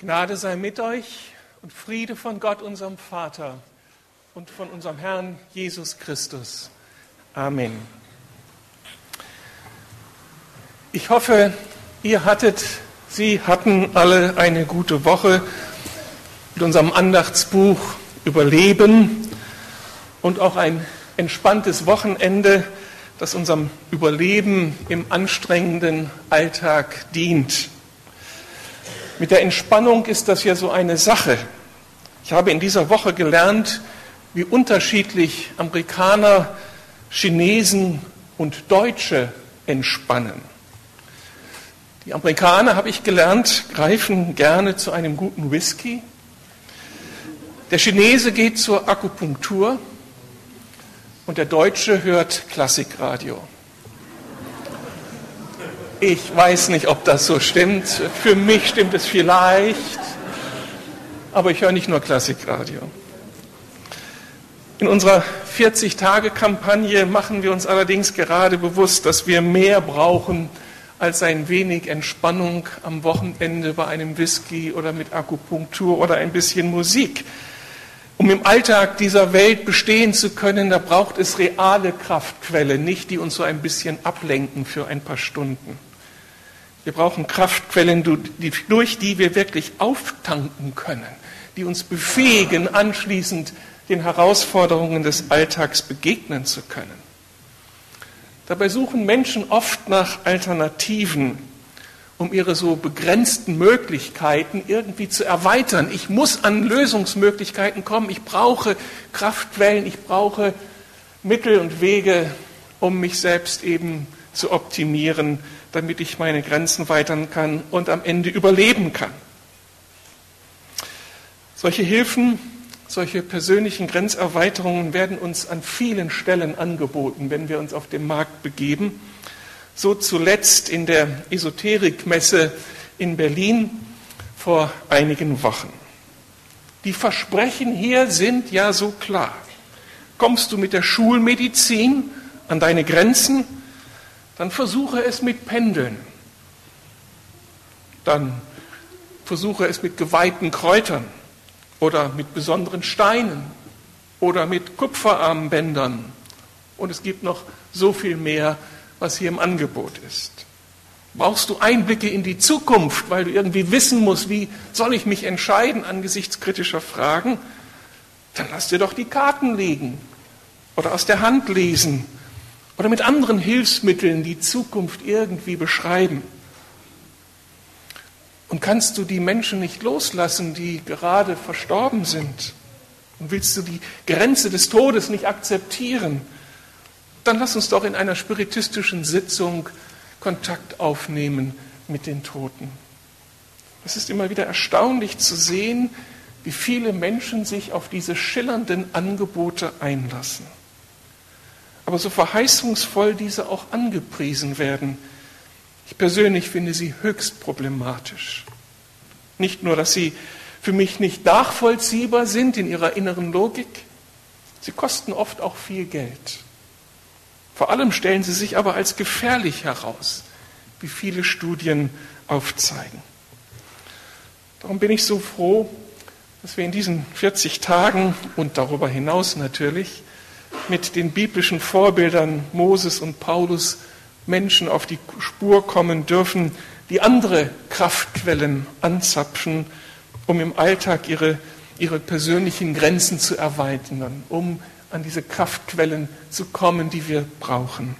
Gnade sei mit euch und Friede von Gott, unserem Vater und von unserem Herrn Jesus Christus. Amen. Ich hoffe, ihr hattet, Sie hatten alle eine gute Woche mit unserem Andachtsbuch Überleben und auch ein entspanntes Wochenende, das unserem Überleben im anstrengenden Alltag dient. Mit der Entspannung ist das ja so eine Sache. Ich habe in dieser Woche gelernt, wie unterschiedlich Amerikaner, Chinesen und Deutsche entspannen. Die Amerikaner, habe ich gelernt, greifen gerne zu einem guten Whisky. Der Chinese geht zur Akupunktur und der Deutsche hört Klassikradio. Ich weiß nicht, ob das so stimmt. Für mich stimmt es vielleicht. Aber ich höre nicht nur Klassikradio. In unserer 40-Tage-Kampagne machen wir uns allerdings gerade bewusst, dass wir mehr brauchen als ein wenig Entspannung am Wochenende bei einem Whisky oder mit Akupunktur oder ein bisschen Musik. Um im Alltag dieser Welt bestehen zu können, da braucht es reale Kraftquellen, nicht die uns so ein bisschen ablenken für ein paar Stunden. Wir brauchen Kraftquellen, durch die wir wirklich auftanken können, die uns befähigen, anschließend den Herausforderungen des Alltags begegnen zu können. Dabei suchen Menschen oft nach Alternativen, um ihre so begrenzten Möglichkeiten irgendwie zu erweitern. Ich muss an Lösungsmöglichkeiten kommen, ich brauche Kraftquellen, ich brauche Mittel und Wege, um mich selbst eben zu optimieren, damit ich meine Grenzen weitern kann und am Ende überleben kann. Solche Hilfen, solche persönlichen Grenzerweiterungen werden uns an vielen Stellen angeboten, wenn wir uns auf den Markt begeben. So zuletzt in der Esoterikmesse in Berlin vor einigen Wochen. Die Versprechen hier sind ja so klar. Kommst du mit der Schulmedizin an deine Grenzen, dann versuche es mit Pendeln. Dann versuche es mit geweihten Kräutern oder mit besonderen Steinen oder mit Kupferarmbändern. Und es gibt noch so viel mehr, was hier im Angebot ist. Brauchst du Einblicke in die Zukunft, weil du irgendwie wissen musst, wie soll ich mich entscheiden angesichts kritischer Fragen? Dann lass dir doch die Karten legen oder aus der Hand lesen oder mit anderen Hilfsmitteln die Zukunft irgendwie beschreiben. Und kannst du die Menschen nicht loslassen, die gerade verstorben sind? Und willst du die Grenze des Todes nicht akzeptieren? Dann lass uns doch in einer spiritistischen Sitzung Kontakt aufnehmen mit den Toten. Es ist immer wieder erstaunlich zu sehen, wie viele Menschen sich auf diese schillernden Angebote einlassen aber so verheißungsvoll diese auch angepriesen werden. Ich persönlich finde sie höchst problematisch. Nicht nur, dass sie für mich nicht nachvollziehbar sind in ihrer inneren Logik, sie kosten oft auch viel Geld. Vor allem stellen sie sich aber als gefährlich heraus, wie viele Studien aufzeigen. Darum bin ich so froh, dass wir in diesen 40 Tagen und darüber hinaus natürlich mit den biblischen Vorbildern Moses und Paulus Menschen auf die Spur kommen dürfen, die andere Kraftquellen anzapfen, um im Alltag ihre, ihre persönlichen Grenzen zu erweitern, um an diese Kraftquellen zu kommen, die wir brauchen.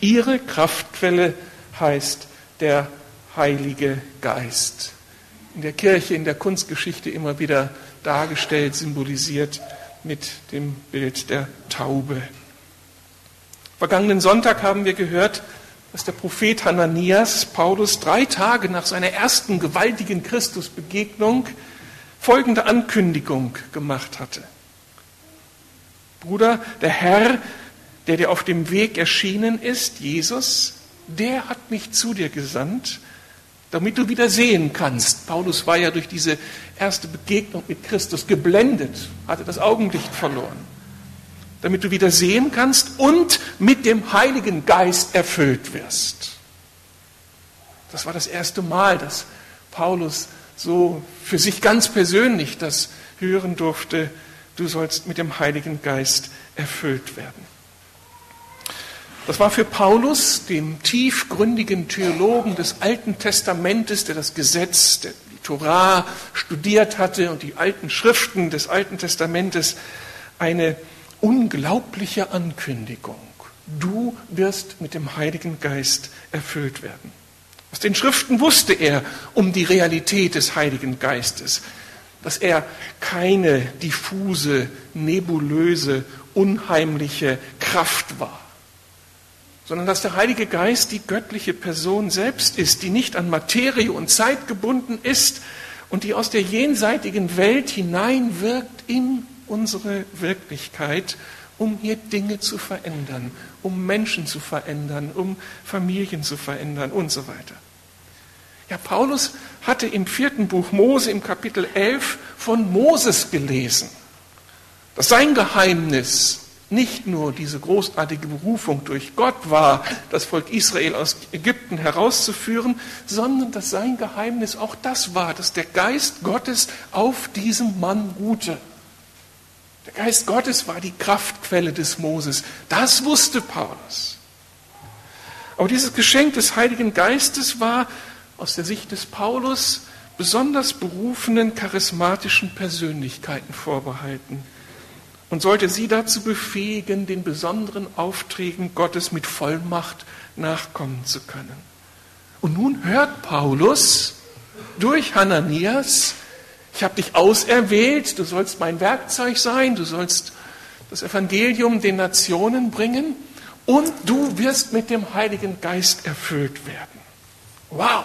Ihre Kraftquelle heißt der Heilige Geist. In der Kirche, in der Kunstgeschichte immer wieder dargestellt, symbolisiert mit dem Bild der Taube. Vergangenen Sonntag haben wir gehört, dass der Prophet Hananias Paulus drei Tage nach seiner ersten gewaltigen Christusbegegnung folgende Ankündigung gemacht hatte. Bruder, der Herr, der dir auf dem Weg erschienen ist, Jesus, der hat mich zu dir gesandt, damit du wieder sehen kannst. Paulus war ja durch diese erste Begegnung mit Christus geblendet, hatte das Augenlicht verloren. Damit du wieder sehen kannst und mit dem Heiligen Geist erfüllt wirst. Das war das erste Mal, dass Paulus so für sich ganz persönlich das hören durfte, du sollst mit dem Heiligen Geist erfüllt werden. Das war für Paulus, dem tiefgründigen Theologen des Alten Testamentes, der das Gesetz, der die Torah studiert hatte und die alten Schriften des Alten Testamentes, eine unglaubliche Ankündigung. Du wirst mit dem Heiligen Geist erfüllt werden. Aus den Schriften wusste er um die Realität des Heiligen Geistes, dass er keine diffuse, nebulöse, unheimliche Kraft war sondern dass der Heilige Geist die göttliche Person selbst ist, die nicht an Materie und Zeit gebunden ist und die aus der jenseitigen Welt hineinwirkt in unsere Wirklichkeit, um hier Dinge zu verändern, um Menschen zu verändern, um Familien zu verändern und so weiter. Ja, Paulus hatte im vierten Buch Mose im Kapitel 11 von Moses gelesen, dass sein Geheimnis nicht nur diese großartige Berufung durch Gott war, das Volk Israel aus Ägypten herauszuführen, sondern dass sein Geheimnis auch das war, dass der Geist Gottes auf diesem Mann ruhte. Der Geist Gottes war die Kraftquelle des Moses. Das wusste Paulus. Aber dieses Geschenk des Heiligen Geistes war aus der Sicht des Paulus besonders berufenen charismatischen Persönlichkeiten vorbehalten und sollte sie dazu befähigen, den besonderen Aufträgen Gottes mit Vollmacht nachkommen zu können. Und nun hört Paulus durch Hananias, ich habe dich auserwählt, du sollst mein Werkzeug sein, du sollst das Evangelium den Nationen bringen und du wirst mit dem Heiligen Geist erfüllt werden. Wow!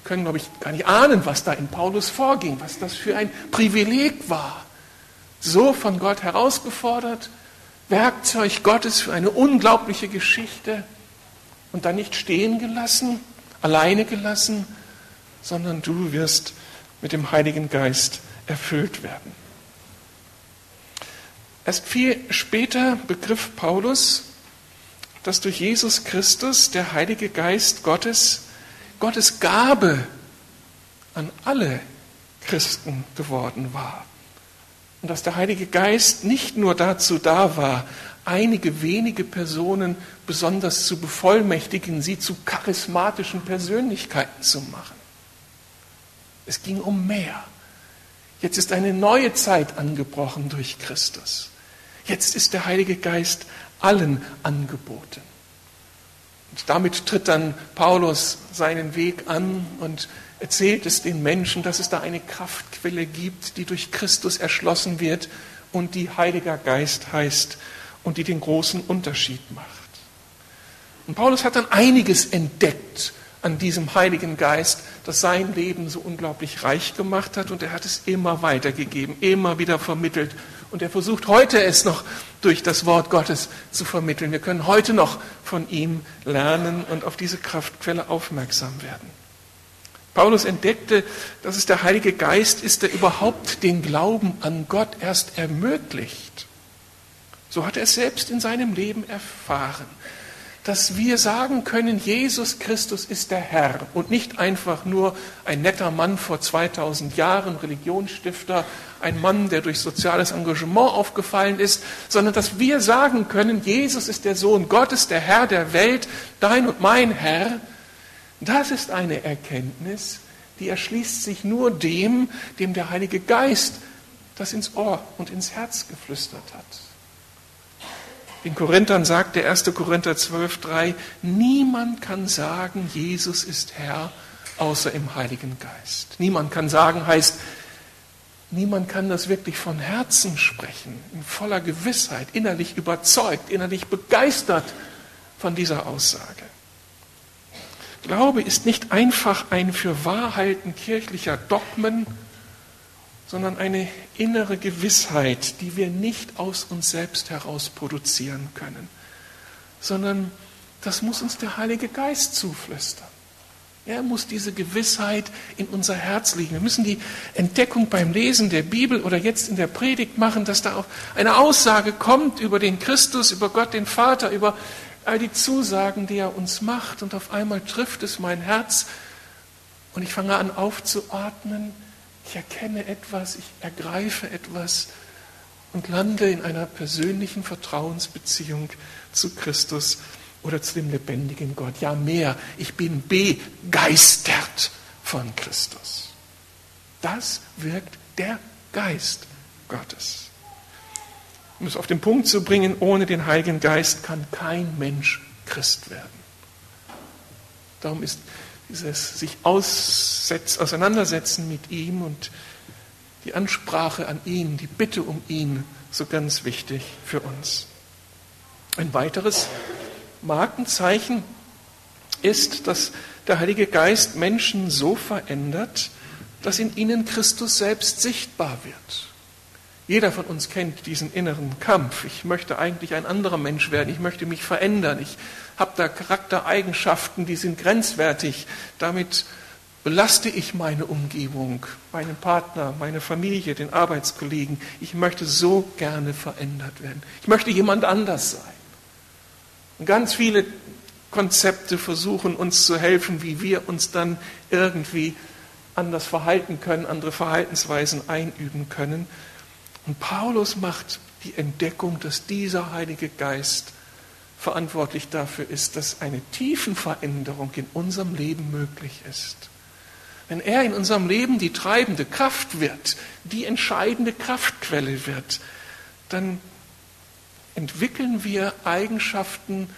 Können, glaube ich, gar nicht ahnen, was da in Paulus vorging, was das für ein Privileg war. So von Gott herausgefordert, Werkzeug Gottes für eine unglaubliche Geschichte und dann nicht stehen gelassen, alleine gelassen, sondern du wirst mit dem Heiligen Geist erfüllt werden. Erst viel später begriff Paulus, dass durch Jesus Christus der Heilige Geist Gottes Gottes Gabe an alle Christen geworden war. Und dass der Heilige Geist nicht nur dazu da war, einige wenige Personen besonders zu bevollmächtigen, sie zu charismatischen Persönlichkeiten zu machen. Es ging um mehr. Jetzt ist eine neue Zeit angebrochen durch Christus. Jetzt ist der Heilige Geist allen angeboten. Und damit tritt dann Paulus seinen Weg an und erzählt es den Menschen, dass es da eine Kraftquelle gibt, die durch Christus erschlossen wird und die Heiliger Geist heißt und die den großen Unterschied macht. Und Paulus hat dann einiges entdeckt an diesem Heiligen Geist, das sein Leben so unglaublich reich gemacht hat und er hat es immer weitergegeben, immer wieder vermittelt und er versucht heute es noch durch das Wort Gottes zu vermitteln. Wir können heute noch von ihm lernen und auf diese Kraftquelle aufmerksam werden. Paulus entdeckte, dass es der Heilige Geist ist, der überhaupt den Glauben an Gott erst ermöglicht. So hat er es selbst in seinem Leben erfahren dass wir sagen können, Jesus Christus ist der Herr und nicht einfach nur ein netter Mann vor 2000 Jahren, Religionsstifter, ein Mann, der durch soziales Engagement aufgefallen ist, sondern dass wir sagen können, Jesus ist der Sohn Gottes, der Herr der Welt, dein und mein Herr. Das ist eine Erkenntnis, die erschließt sich nur dem, dem der Heilige Geist das ins Ohr und ins Herz geflüstert hat. Den Korinthern sagt der 1. Korinther 12.3, niemand kann sagen, Jesus ist Herr, außer im Heiligen Geist. Niemand kann sagen, heißt, niemand kann das wirklich von Herzen sprechen, in voller Gewissheit, innerlich überzeugt, innerlich begeistert von dieser Aussage. Glaube ist nicht einfach ein für Wahrhalten kirchlicher Dogmen, sondern eine innere Gewissheit, die wir nicht aus uns selbst heraus produzieren können, sondern das muss uns der Heilige Geist zuflüstern. Er muss diese Gewissheit in unser Herz legen. Wir müssen die Entdeckung beim Lesen der Bibel oder jetzt in der Predigt machen, dass da auch eine Aussage kommt über den Christus, über Gott den Vater, über all die Zusagen, die er uns macht. Und auf einmal trifft es mein Herz Und ich fange an aufzuatmen, ich erkenne etwas, ich ergreife etwas und lande in einer persönlichen Vertrauensbeziehung zu Christus oder zu dem lebendigen Gott. Ja, mehr, ich bin begeistert von Christus. Das wirkt der Geist Gottes. Um es auf den Punkt zu bringen, ohne den Heiligen Geist kann kein Mensch Christ werden. Darum ist dieses sich auseinandersetzen mit ihm und die Ansprache an ihn, die Bitte um ihn so ganz wichtig für uns. Ein weiteres Markenzeichen ist, dass der Heilige Geist Menschen so verändert, dass in ihnen Christus selbst sichtbar wird. Jeder von uns kennt diesen inneren Kampf. Ich möchte eigentlich ein anderer Mensch werden. Ich möchte mich verändern. Ich habe da Charaktereigenschaften, die sind grenzwertig. Damit belaste ich meine Umgebung, meinen Partner, meine Familie, den Arbeitskollegen. Ich möchte so gerne verändert werden. Ich möchte jemand anders sein. Und ganz viele Konzepte versuchen uns zu helfen, wie wir uns dann irgendwie anders verhalten können, andere Verhaltensweisen einüben können. Und Paulus macht die Entdeckung, dass dieser Heilige Geist verantwortlich dafür ist, dass eine Tiefenveränderung in unserem Leben möglich ist. Wenn er in unserem Leben die treibende Kraft wird, die entscheidende Kraftquelle wird, dann entwickeln wir Eigenschaften,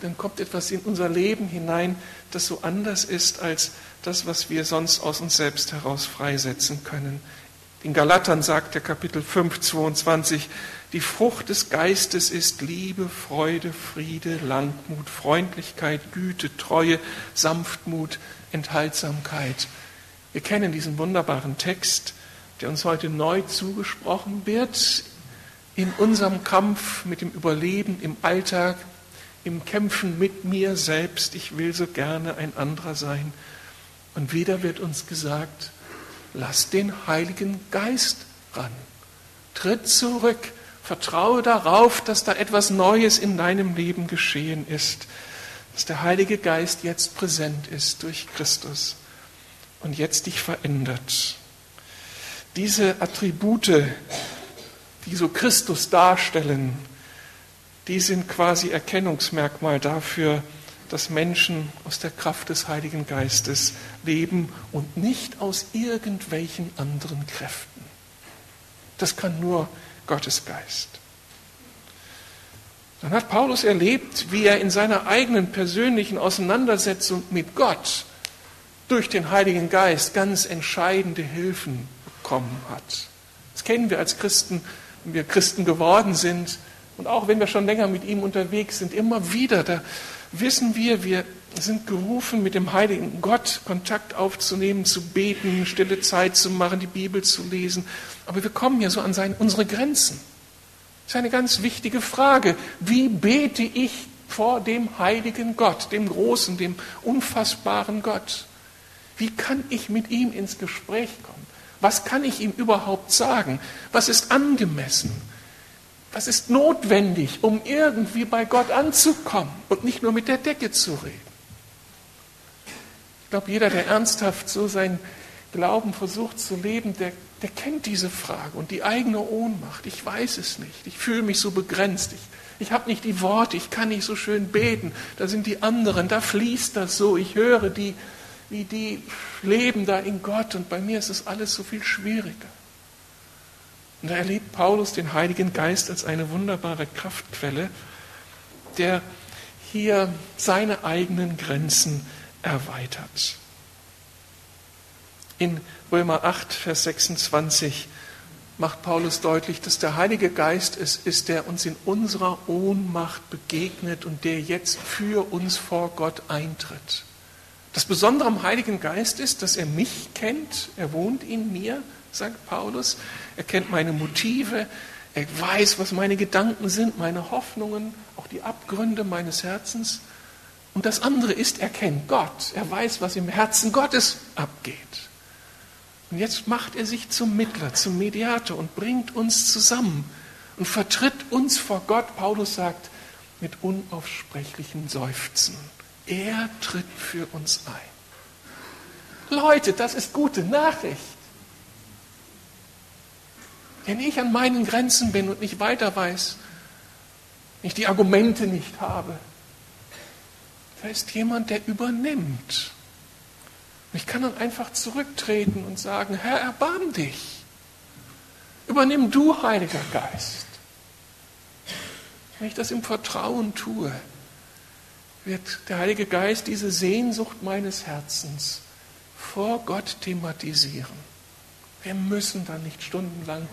dann kommt etwas in unser Leben hinein, das so anders ist als das, was wir sonst aus uns selbst heraus freisetzen können. In Galatern sagt der Kapitel 5, 22, die Frucht des Geistes ist Liebe, Freude, Friede, Langmut, Freundlichkeit, Güte, Treue, Sanftmut, Enthaltsamkeit. Wir kennen diesen wunderbaren Text, der uns heute neu zugesprochen wird, in unserem Kampf mit dem Überleben im Alltag, im Kämpfen mit mir selbst. Ich will so gerne ein anderer sein. Und wieder wird uns gesagt, lass den Heiligen Geist ran. Tritt zurück, vertraue darauf, dass da etwas Neues in deinem Leben geschehen ist, dass der Heilige Geist jetzt präsent ist durch Christus und jetzt dich verändert. Diese Attribute, die so Christus darstellen, die sind quasi Erkennungsmerkmal dafür, dass Menschen aus der Kraft des Heiligen Geistes leben und nicht aus irgendwelchen anderen Kräften. Das kann nur Gottes Geist. Dann hat Paulus erlebt, wie er in seiner eigenen persönlichen Auseinandersetzung mit Gott durch den Heiligen Geist ganz entscheidende Hilfen bekommen hat. Das kennen wir als Christen, wenn wir Christen geworden sind und auch wenn wir schon länger mit ihm unterwegs sind, immer wieder, da wissen wir, wir sind gerufen, mit dem heiligen Gott Kontakt aufzunehmen, zu beten, stille Zeit zu machen, die Bibel zu lesen. Aber wir kommen ja so an seine, unsere Grenzen. Das ist eine ganz wichtige Frage. Wie bete ich vor dem heiligen Gott, dem großen, dem unfassbaren Gott? Wie kann ich mit ihm ins Gespräch kommen? Was kann ich ihm überhaupt sagen? Was ist angemessen? Was ist notwendig, um irgendwie bei Gott anzukommen und nicht nur mit der Decke zu reden? Ich glaube, jeder, der ernsthaft so seinen Glauben versucht zu leben, der, der kennt diese Frage und die eigene Ohnmacht. Ich weiß es nicht. Ich fühle mich so begrenzt. Ich, ich habe nicht die Worte. Ich kann nicht so schön beten. Da sind die anderen. Da fließt das so. Ich höre die, wie die leben da in Gott und bei mir ist es alles so viel schwieriger. Und da erlebt Paulus den Heiligen Geist als eine wunderbare Kraftquelle, der hier seine eigenen Grenzen erweitert. In Römer 8, Vers 26 macht Paulus deutlich, dass der Heilige Geist es ist, der uns in unserer Ohnmacht begegnet und der jetzt für uns vor Gott eintritt. Das Besondere am Heiligen Geist ist, dass er mich kennt, er wohnt in mir, sagt Paulus. Er kennt meine Motive, er weiß, was meine Gedanken sind, meine Hoffnungen, auch die Abgründe meines Herzens. Und das andere ist, er kennt Gott. Er weiß, was im Herzen Gottes abgeht. Und jetzt macht er sich zum Mittler, zum Mediator und bringt uns zusammen und vertritt uns vor Gott. Paulus sagt, mit unaussprechlichen Seufzen. Er tritt für uns ein. Leute, das ist gute Nachricht. Wenn ich an meinen Grenzen bin und nicht weiter weiß, ich die Argumente nicht habe, ist jemand, der übernimmt. Und ich kann dann einfach zurücktreten und sagen, Herr, erbarm dich. Übernimm du, Heiliger Geist. Wenn ich das im Vertrauen tue, wird der Heilige Geist diese Sehnsucht meines Herzens vor Gott thematisieren. Wir müssen dann nicht stundenlang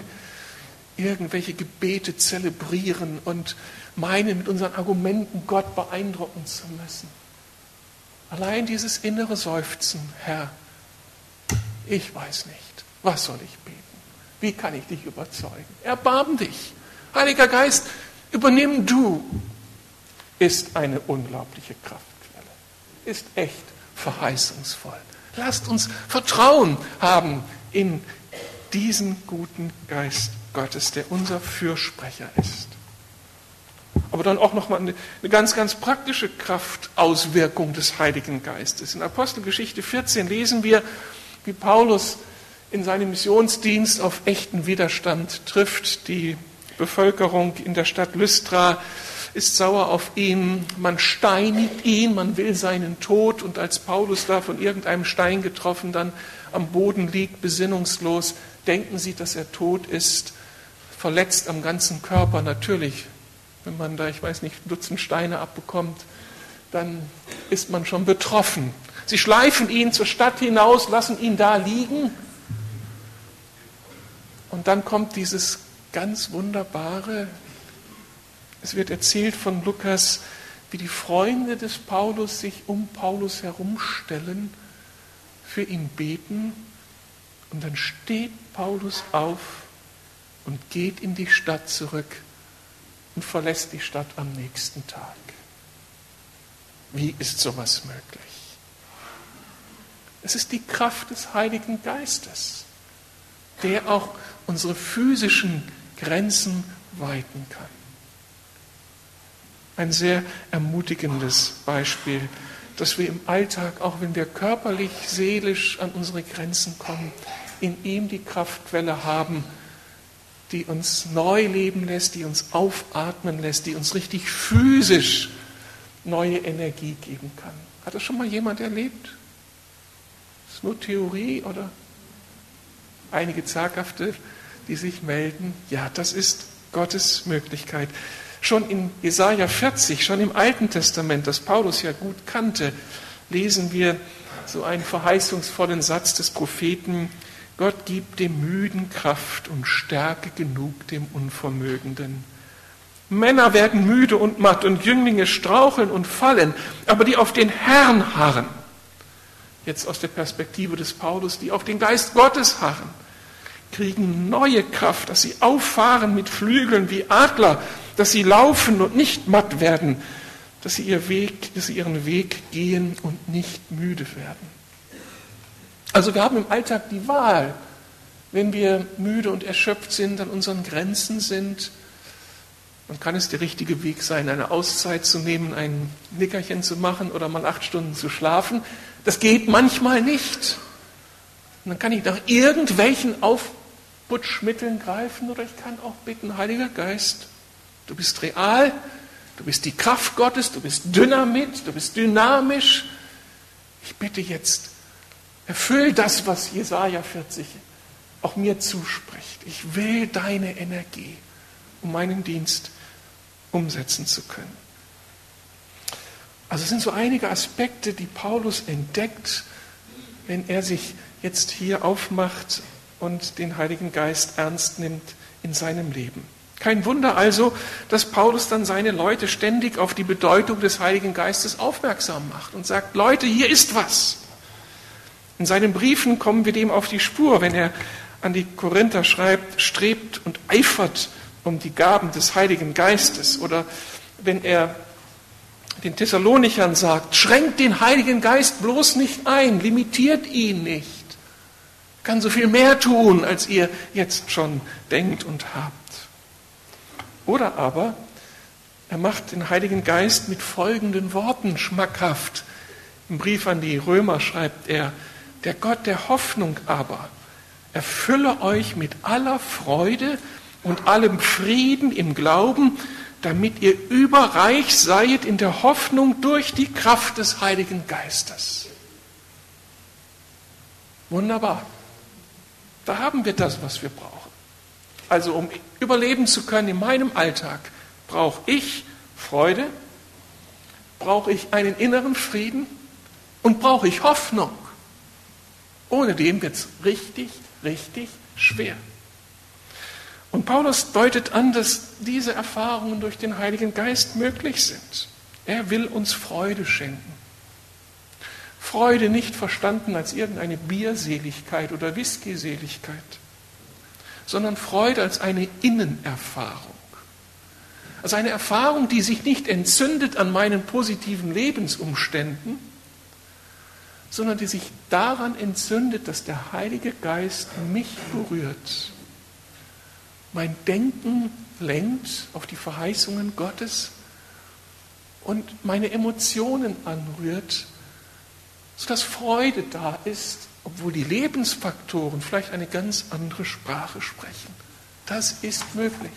irgendwelche Gebete zelebrieren und meinen, mit unseren Argumenten Gott beeindrucken zu müssen. Allein dieses innere Seufzen, Herr, ich weiß nicht, was soll ich beten? Wie kann ich dich überzeugen? Erbarm dich. Heiliger Geist, übernimm du, ist eine unglaubliche Kraftquelle, ist echt verheißungsvoll. Lasst uns Vertrauen haben in diesen guten Geist Gottes, der unser Fürsprecher ist. Aber dann auch nochmal eine, eine ganz, ganz praktische Kraftauswirkung des Heiligen Geistes. In Apostelgeschichte 14 lesen wir, wie Paulus in seinem Missionsdienst auf echten Widerstand trifft. Die Bevölkerung in der Stadt Lystra ist sauer auf ihn, man steinigt ihn, man will seinen Tod und als Paulus da von irgendeinem Stein getroffen dann am Boden liegt, besinnungslos, denken sie, dass er tot ist, verletzt am ganzen Körper. Natürlich, wenn man da, ich weiß nicht, Dutzend Steine abbekommt, dann ist man schon betroffen. Sie schleifen ihn zur Stadt hinaus, lassen ihn da liegen. Und dann kommt dieses ganz wunderbare, es wird erzählt von Lukas, wie die Freunde des Paulus sich um Paulus herumstellen, für ihn beten und dann steht Paulus auf und geht in die Stadt zurück und verlässt die Stadt am nächsten Tag. Wie ist sowas möglich? Es ist die Kraft des Heiligen Geistes, der auch unsere physischen Grenzen weiten kann. Ein sehr ermutigendes Beispiel, dass wir im Alltag, auch wenn wir körperlich, seelisch an unsere Grenzen kommen, in ihm die Kraftquelle haben, die uns neu leben lässt, die uns aufatmen lässt, die uns richtig physisch neue Energie geben kann. Hat das schon mal jemand erlebt? Ist nur Theorie oder einige Zaghafte, die sich melden? Ja, das ist Gottes Möglichkeit. Schon in Jesaja 40, schon im Alten Testament, das Paulus ja gut kannte, lesen wir so einen verheißungsvollen Satz des Propheten, Gott gibt dem Müden Kraft und Stärke genug dem Unvermögenden. Männer werden müde und matt und Jünglinge straucheln und fallen, aber die auf den Herrn harren, jetzt aus der Perspektive des Paulus, die auf den Geist Gottes harren, kriegen neue Kraft, dass sie auffahren mit Flügeln wie Adler, dass sie laufen und nicht matt werden, dass sie, ihr Weg, dass sie ihren Weg gehen und nicht müde werden. Also wir haben im Alltag die Wahl, wenn wir müde und erschöpft sind, an unseren Grenzen sind, dann kann es der richtige Weg sein, eine Auszeit zu nehmen, ein Nickerchen zu machen oder mal acht Stunden zu schlafen. Das geht manchmal nicht. Und dann kann ich nach irgendwelchen Aufputschmitteln greifen oder ich kann auch bitten, Heiliger Geist, du bist real, du bist die Kraft Gottes, du bist Dynamit, du bist dynamisch. Ich bitte jetzt, Erfüll das, was Jesaja 40 auch mir zuspricht. Ich will deine Energie, um meinen Dienst umsetzen zu können. Also es sind so einige Aspekte, die Paulus entdeckt, wenn er sich jetzt hier aufmacht und den Heiligen Geist ernst nimmt in seinem Leben. Kein Wunder also, dass Paulus dann seine Leute ständig auf die Bedeutung des Heiligen Geistes aufmerksam macht und sagt, Leute, hier ist was. In seinen Briefen kommen wir dem auf die Spur, wenn er an die Korinther schreibt, strebt und eifert um die Gaben des Heiligen Geistes. Oder wenn er den Thessalonichern sagt, schränkt den Heiligen Geist bloß nicht ein, limitiert ihn nicht. Kann so viel mehr tun, als ihr jetzt schon denkt und habt. Oder aber er macht den Heiligen Geist mit folgenden Worten schmackhaft. Im Brief an die Römer schreibt er, Der Gott der Hoffnung aber erfülle euch mit aller Freude und allem Frieden im Glauben, damit ihr überreich seid in der Hoffnung durch die Kraft des Heiligen Geistes. Wunderbar. Da haben wir das, was wir brauchen. Also um überleben zu können in meinem Alltag, brauche ich Freude, brauche ich einen inneren Frieden und brauche ich Hoffnung. Ohne dem wird es richtig, richtig schwer. Und Paulus deutet an, dass diese Erfahrungen durch den Heiligen Geist möglich sind. Er will uns Freude schenken. Freude nicht verstanden als irgendeine Bierseligkeit oder Whiskyseligkeit, sondern Freude als eine Innenerfahrung. Also eine Erfahrung, die sich nicht entzündet an meinen positiven Lebensumständen, sondern die sich daran entzündet, dass der Heilige Geist mich berührt, mein Denken lenkt auf die Verheißungen Gottes und meine Emotionen anrührt, sodass Freude da ist, obwohl die Lebensfaktoren vielleicht eine ganz andere Sprache sprechen. Das ist möglich.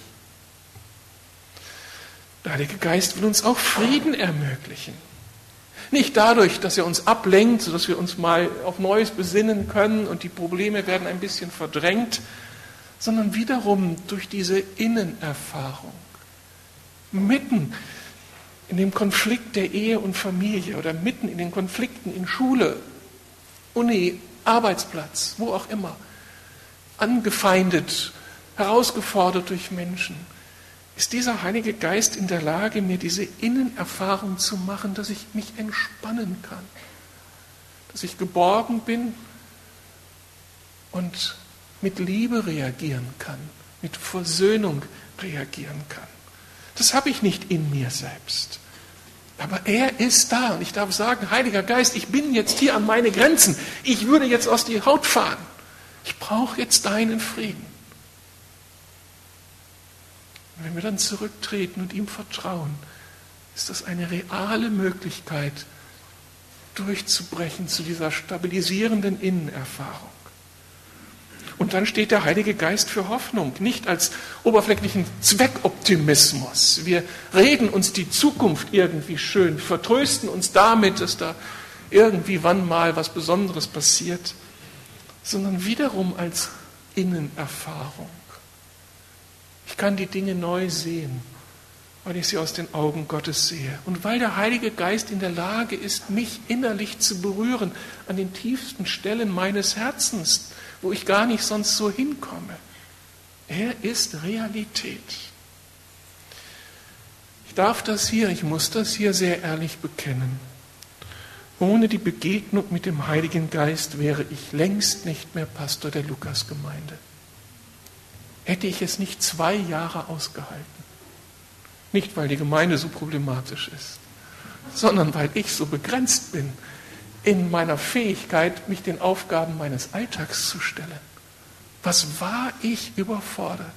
Der Heilige Geist will uns auch Frieden ermöglichen. Nicht dadurch, dass er uns ablenkt, sodass wir uns mal auf Neues besinnen können und die Probleme werden ein bisschen verdrängt, sondern wiederum durch diese Innenerfahrung. Mitten in dem Konflikt der Ehe und Familie oder mitten in den Konflikten in Schule, Uni, Arbeitsplatz, wo auch immer, angefeindet, herausgefordert durch Menschen, ist dieser Heilige Geist in der Lage, mir diese Innenerfahrung zu machen, dass ich mich entspannen kann, dass ich geborgen bin und mit Liebe reagieren kann, mit Versöhnung reagieren kann. Das habe ich nicht in mir selbst. Aber er ist da und ich darf sagen, Heiliger Geist, ich bin jetzt hier an meine Grenzen. Ich würde jetzt aus die Haut fahren. Ich brauche jetzt deinen Frieden. Und wenn wir dann zurücktreten und ihm vertrauen, ist das eine reale Möglichkeit, durchzubrechen zu dieser stabilisierenden Innenerfahrung. Und dann steht der Heilige Geist für Hoffnung, nicht als oberflächlichen Zweckoptimismus. Wir reden uns die Zukunft irgendwie schön, vertrösten uns damit, dass da irgendwie wann mal was Besonderes passiert, sondern wiederum als Innenerfahrung. Ich kann die Dinge neu sehen, weil ich sie aus den Augen Gottes sehe. Und weil der Heilige Geist in der Lage ist, mich innerlich zu berühren an den tiefsten Stellen meines Herzens, wo ich gar nicht sonst so hinkomme. Er ist Realität. Ich darf das hier, ich muss das hier sehr ehrlich bekennen. Ohne die Begegnung mit dem Heiligen Geist wäre ich längst nicht mehr Pastor der Lukasgemeinde. Hätte ich es nicht zwei Jahre ausgehalten. Nicht, weil die Gemeinde so problematisch ist, sondern weil ich so begrenzt bin in meiner Fähigkeit, mich den Aufgaben meines Alltags zu stellen. Was war ich überfordert?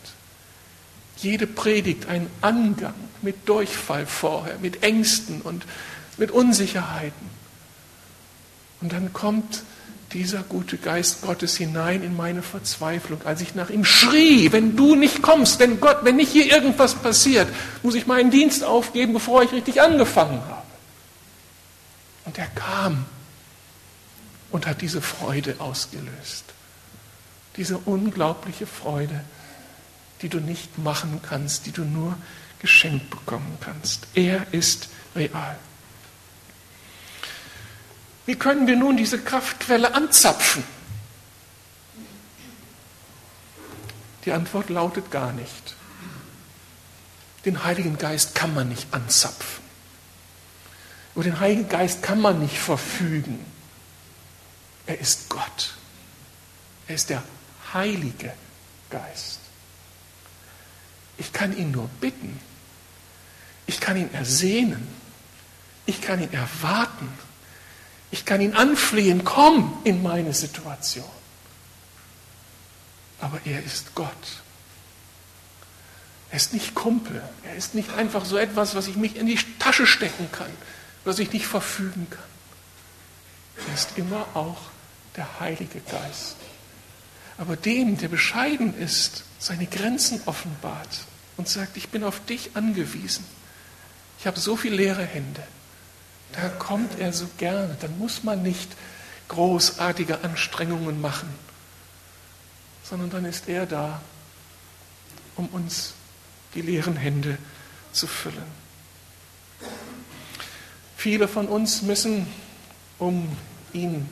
Jede Predigt ein Angang mit Durchfall vorher, mit Ängsten und mit Unsicherheiten. Und dann kommt dieser gute Geist Gottes hinein in meine Verzweiflung, als ich nach ihm schrie, wenn du nicht kommst, wenn Gott, wenn nicht hier irgendwas passiert, muss ich meinen Dienst aufgeben, bevor ich richtig angefangen habe. Und er kam und hat diese Freude ausgelöst. Diese unglaubliche Freude, die du nicht machen kannst, die du nur geschenkt bekommen kannst. Er ist real. Wie können wir nun diese Kraftquelle anzapfen? Die Antwort lautet gar nicht. Den Heiligen Geist kann man nicht anzapfen. Über den Heiligen Geist kann man nicht verfügen. Er ist Gott. Er ist der Heilige Geist. Ich kann ihn nur bitten. Ich kann ihn ersehnen. Ich kann ihn erwarten. Ich kann ihn anflehen, komm in meine Situation. Aber er ist Gott. Er ist nicht Kumpel. Er ist nicht einfach so etwas, was ich mich in die Tasche stecken kann, was ich nicht verfügen kann. Er ist immer auch der Heilige Geist. Aber dem, der bescheiden ist, seine Grenzen offenbart und sagt, ich bin auf dich angewiesen. Ich habe so viele leere Hände. Da kommt er so gerne. Dann muss man nicht großartige Anstrengungen machen, sondern dann ist er da, um uns die leeren Hände zu füllen. Viele von uns müssen, um ihn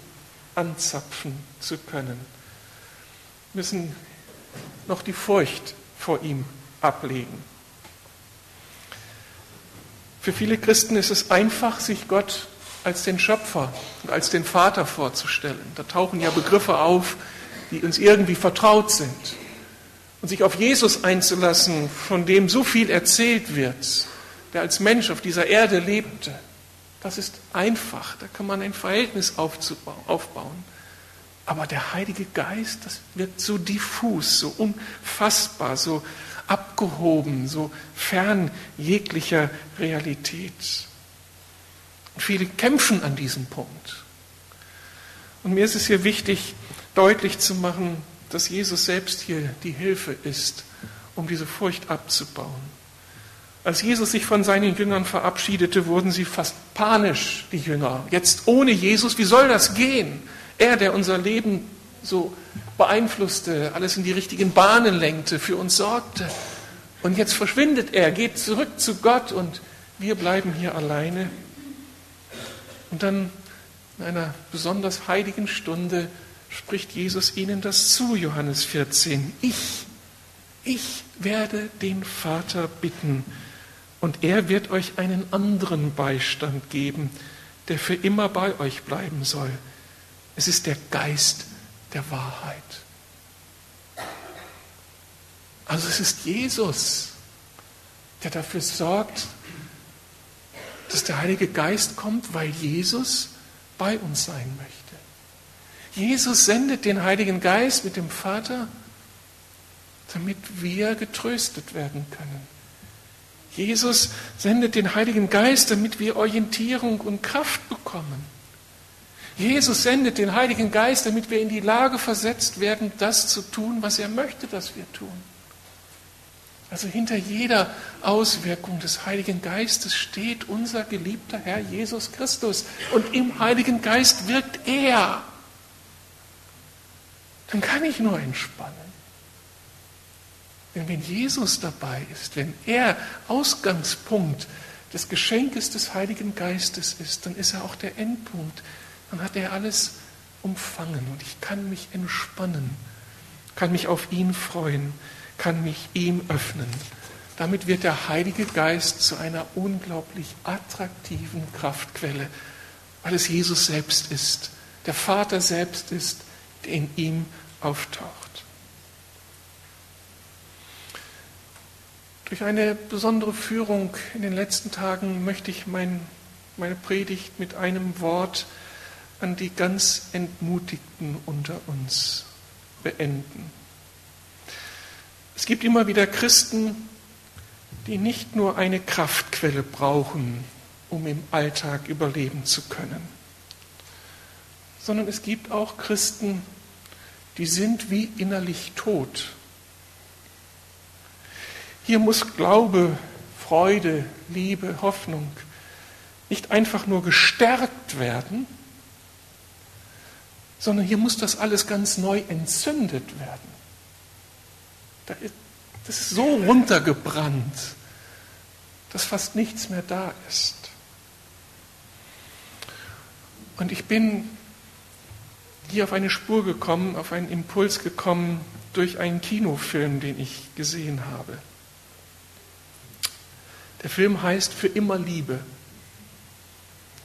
anzapfen zu können, müssen noch die Furcht vor ihm ablegen. Für viele Christen ist es einfach, sich Gott als den Schöpfer und als den Vater vorzustellen. Da tauchen ja Begriffe auf, die uns irgendwie vertraut sind. Und sich auf Jesus einzulassen, von dem so viel erzählt wird, der als Mensch auf dieser Erde lebte, das ist einfach. Da kann man ein Verhältnis aufbauen. Aber der Heilige Geist, das wird so diffus, so unfassbar, so abgehoben, so fern jeglicher Realität. Und viele kämpfen an diesem Punkt. Und mir ist es hier wichtig, deutlich zu machen, dass Jesus selbst hier die Hilfe ist, um diese Furcht abzubauen. Als Jesus sich von seinen Jüngern verabschiedete, wurden sie fast panisch, die Jünger. Jetzt ohne Jesus, wie soll das gehen? Er, der unser Leben so beeinflusste, alles in die richtigen Bahnen lenkte, für uns sorgte. Und jetzt verschwindet er, geht zurück zu Gott und wir bleiben hier alleine. Und dann in einer besonders heiligen Stunde spricht Jesus ihnen das zu, Johannes 14. Ich, ich werde den Vater bitten und er wird euch einen anderen Beistand geben, der für immer bei euch bleiben soll. Es ist der Geist der Wahrheit. Also es ist Jesus, der dafür sorgt, dass der Heilige Geist kommt, weil Jesus bei uns sein möchte. Jesus sendet den Heiligen Geist mit dem Vater, damit wir getröstet werden können. Jesus sendet den Heiligen Geist, damit wir Orientierung und Kraft bekommen. Jesus sendet den Heiligen Geist, damit wir in die Lage versetzt werden, das zu tun, was er möchte, dass wir tun. Also hinter jeder Auswirkung des Heiligen Geistes steht unser geliebter Herr Jesus Christus. Und im Heiligen Geist wirkt er. Dann kann ich nur entspannen. Denn wenn Jesus dabei ist, wenn er Ausgangspunkt des Geschenkes des Heiligen Geistes ist, dann ist er auch der Endpunkt dann hat er alles umfangen und ich kann mich entspannen, kann mich auf ihn freuen, kann mich ihm öffnen. Damit wird der Heilige Geist zu einer unglaublich attraktiven Kraftquelle, weil es Jesus selbst ist, der Vater selbst ist, der in ihm auftaucht. Durch eine besondere Führung in den letzten Tagen möchte ich mein, meine Predigt mit einem Wort an die ganz Entmutigten unter uns beenden. Es gibt immer wieder Christen, die nicht nur eine Kraftquelle brauchen, um im Alltag überleben zu können, sondern es gibt auch Christen, die sind wie innerlich tot. Hier muss Glaube, Freude, Liebe, Hoffnung nicht einfach nur gestärkt werden, sondern hier muss das alles ganz neu entzündet werden. Das ist so runtergebrannt, dass fast nichts mehr da ist. Und ich bin hier auf eine Spur gekommen, auf einen Impuls gekommen durch einen Kinofilm, den ich gesehen habe. Der Film heißt Für immer Liebe.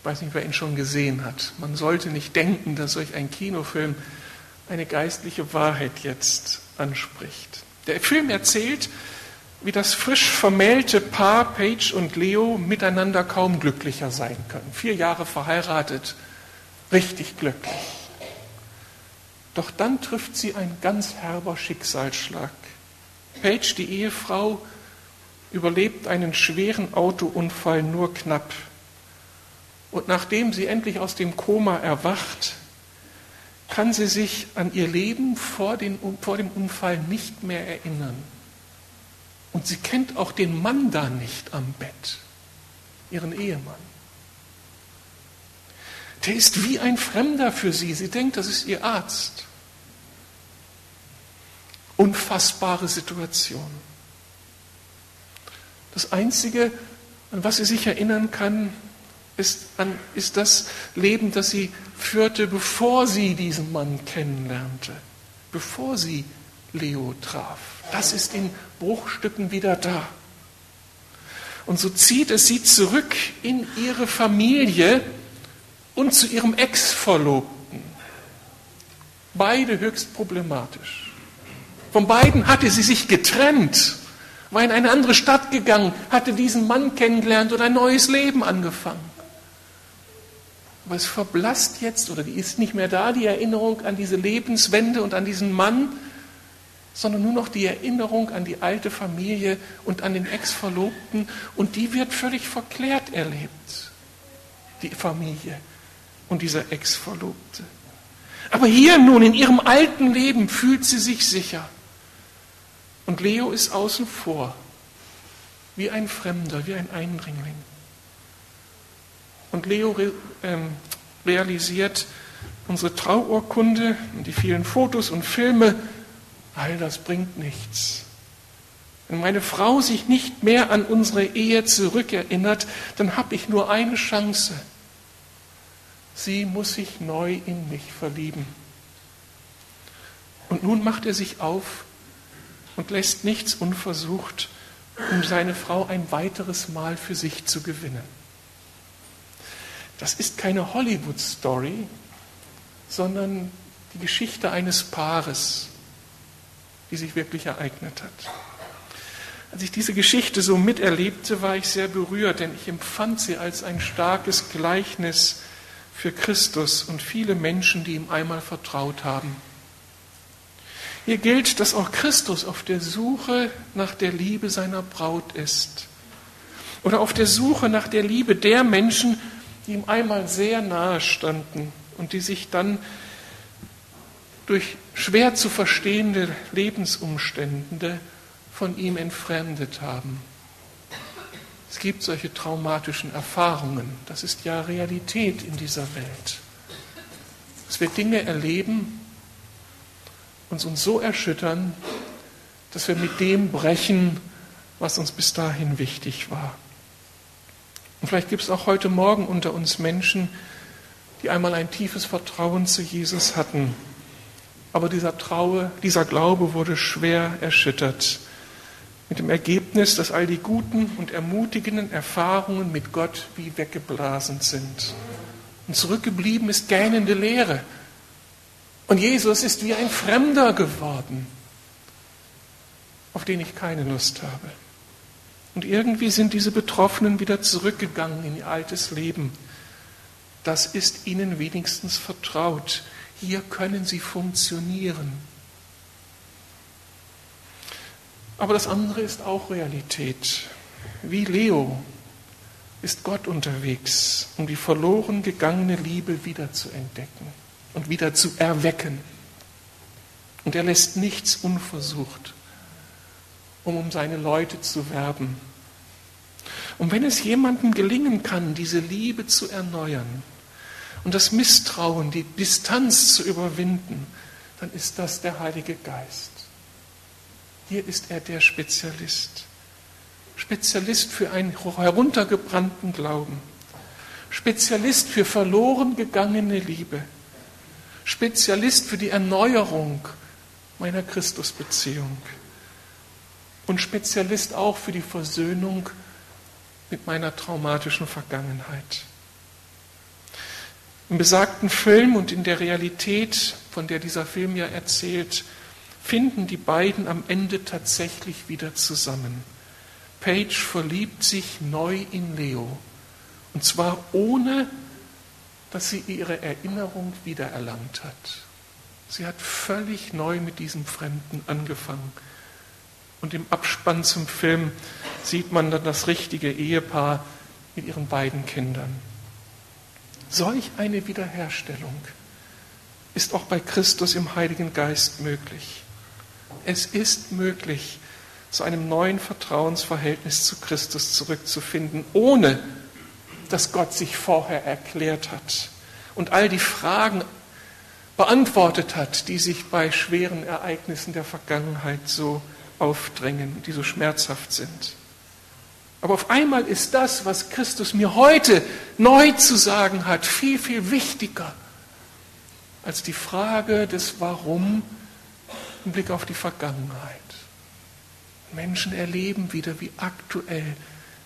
Ich weiß nicht, wer ihn schon gesehen hat. Man sollte nicht denken, dass solch ein Kinofilm eine geistliche Wahrheit jetzt anspricht. Der Film erzählt, wie das frisch vermählte Paar Paige und Leo miteinander kaum glücklicher sein können. Vier Jahre verheiratet, richtig glücklich. Doch dann trifft sie ein ganz herber Schicksalsschlag. Paige, die Ehefrau, überlebt einen schweren Autounfall nur knapp. Und nachdem sie endlich aus dem Koma erwacht, kann sie sich an ihr Leben vor, den, vor dem Unfall nicht mehr erinnern. Und sie kennt auch den Mann da nicht am Bett, ihren Ehemann. Der ist wie ein Fremder für sie. Sie denkt, das ist ihr Arzt. Unfassbare Situation. Das Einzige, an was sie sich erinnern kann, ist, an, ist das Leben, das sie führte, bevor sie diesen Mann kennenlernte, bevor sie Leo traf. Das ist in Bruchstücken wieder da. Und so zieht es sie zurück in ihre Familie und zu ihrem Ex-Verlobten. Beide höchst problematisch. Von beiden hatte sie sich getrennt, war in eine andere Stadt gegangen, hatte diesen Mann kennengelernt und ein neues Leben angefangen. Aber es verblasst jetzt oder die ist nicht mehr da, die Erinnerung an diese Lebenswende und an diesen Mann, sondern nur noch die Erinnerung an die alte Familie und an den Ex-Verlobten und die wird völlig verklärt erlebt, die Familie und dieser Ex-Verlobte. Aber hier nun in ihrem alten Leben fühlt sie sich sicher. Und Leo ist außen vor, wie ein Fremder, wie ein Eindringling. Und Leo ähm, realisiert, unsere Trauurkunde und die vielen Fotos und Filme, all das bringt nichts. Wenn meine Frau sich nicht mehr an unsere Ehe zurückerinnert, dann habe ich nur eine Chance. Sie muss sich neu in mich verlieben. Und nun macht er sich auf und lässt nichts unversucht, um seine Frau ein weiteres Mal für sich zu gewinnen. Das ist keine Hollywood-Story, sondern die Geschichte eines Paares, die sich wirklich ereignet hat. Als ich diese Geschichte so miterlebte, war ich sehr berührt, denn ich empfand sie als ein starkes Gleichnis für Christus und viele Menschen, die ihm einmal vertraut haben. Hier gilt, dass auch Christus auf der Suche nach der Liebe seiner Braut ist oder auf der Suche nach der Liebe der Menschen, die ihm einmal sehr nahe standen und die sich dann durch schwer zu verstehende Lebensumstände von ihm entfremdet haben. Es gibt solche traumatischen Erfahrungen. Das ist ja Realität in dieser Welt. Dass wir Dinge erleben, uns uns so erschüttern, dass wir mit dem brechen, was uns bis dahin wichtig war. Und vielleicht gibt es auch heute Morgen unter uns Menschen, die einmal ein tiefes Vertrauen zu Jesus hatten. Aber dieser Traue, dieser Glaube wurde schwer erschüttert. Mit dem Ergebnis, dass all die guten und ermutigenden Erfahrungen mit Gott wie weggeblasen sind. Und zurückgeblieben ist gähnende Leere. Und Jesus ist wie ein Fremder geworden, auf den ich keine Lust habe. Und irgendwie sind diese Betroffenen wieder zurückgegangen in ihr altes Leben. Das ist ihnen wenigstens vertraut. Hier können sie funktionieren. Aber das andere ist auch Realität. Wie Leo ist Gott unterwegs, um die verloren gegangene Liebe wieder zu entdecken und wieder zu erwecken. Und er lässt nichts unversucht um um seine Leute zu werben. Und wenn es jemandem gelingen kann, diese Liebe zu erneuern und das Misstrauen, die Distanz zu überwinden, dann ist das der Heilige Geist. Hier ist er der Spezialist. Spezialist für einen heruntergebrannten Glauben. Spezialist für verloren gegangene Liebe. Spezialist für die Erneuerung meiner Christusbeziehung und Spezialist auch für die Versöhnung mit meiner traumatischen Vergangenheit. Im besagten Film und in der Realität, von der dieser Film ja erzählt, finden die beiden am Ende tatsächlich wieder zusammen. Paige verliebt sich neu in Leo. Und zwar ohne, dass sie ihre Erinnerung wiedererlangt hat. Sie hat völlig neu mit diesem Fremden angefangen. Und im Abspann zum Film sieht man dann das richtige Ehepaar mit ihren beiden Kindern. Solch eine Wiederherstellung ist auch bei Christus im Heiligen Geist möglich. Es ist möglich, zu einem neuen Vertrauensverhältnis zu Christus zurückzufinden, ohne dass Gott sich vorher erklärt hat und all die Fragen beantwortet hat, die sich bei schweren Ereignissen der Vergangenheit so aufdrängen, die so schmerzhaft sind. Aber auf einmal ist das, was Christus mir heute neu zu sagen hat, viel, viel wichtiger als die Frage des Warum im Blick auf die Vergangenheit. Menschen erleben wieder, wie aktuell,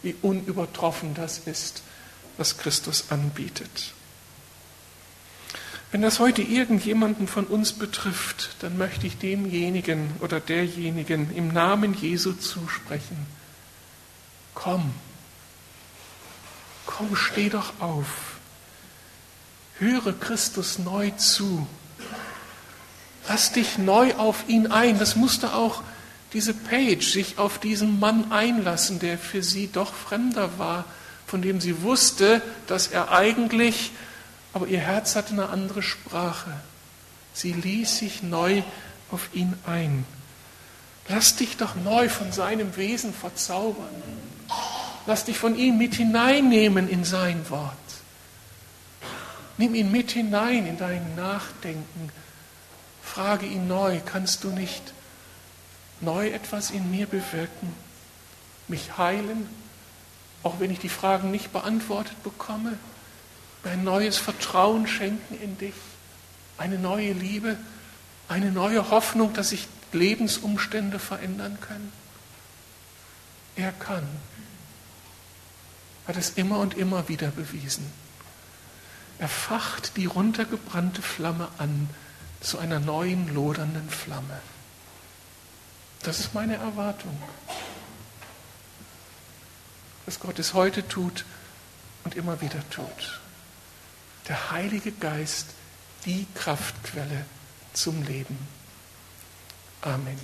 wie unübertroffen das ist, was Christus anbietet. Wenn das heute irgendjemanden von uns betrifft, dann möchte ich demjenigen oder derjenigen im Namen Jesu zusprechen. Komm, komm, steh doch auf. Höre Christus neu zu. Lass dich neu auf ihn ein. Das musste auch diese Page sich auf diesen Mann einlassen, der für sie doch Fremder war, von dem sie wusste, dass er eigentlich, aber ihr Herz hatte eine andere Sprache. Sie ließ sich neu auf ihn ein. Lass dich doch neu von seinem Wesen verzaubern. Lass dich von ihm mit hineinnehmen in sein Wort. Nimm ihn mit hinein in dein Nachdenken. Frage ihn neu, kannst du nicht neu etwas in mir bewirken, mich heilen, auch wenn ich die Fragen nicht beantwortet bekomme, ein neues Vertrauen schenken in dich, eine neue Liebe, eine neue Hoffnung, dass sich Lebensumstände verändern können. Er kann, hat es immer und immer wieder bewiesen. Er facht die runtergebrannte Flamme an zu einer neuen lodernden Flamme. Das ist meine Erwartung. Dass Gott es heute tut und immer wieder tut. Der Heilige Geist, die Kraftquelle zum Leben. Amen.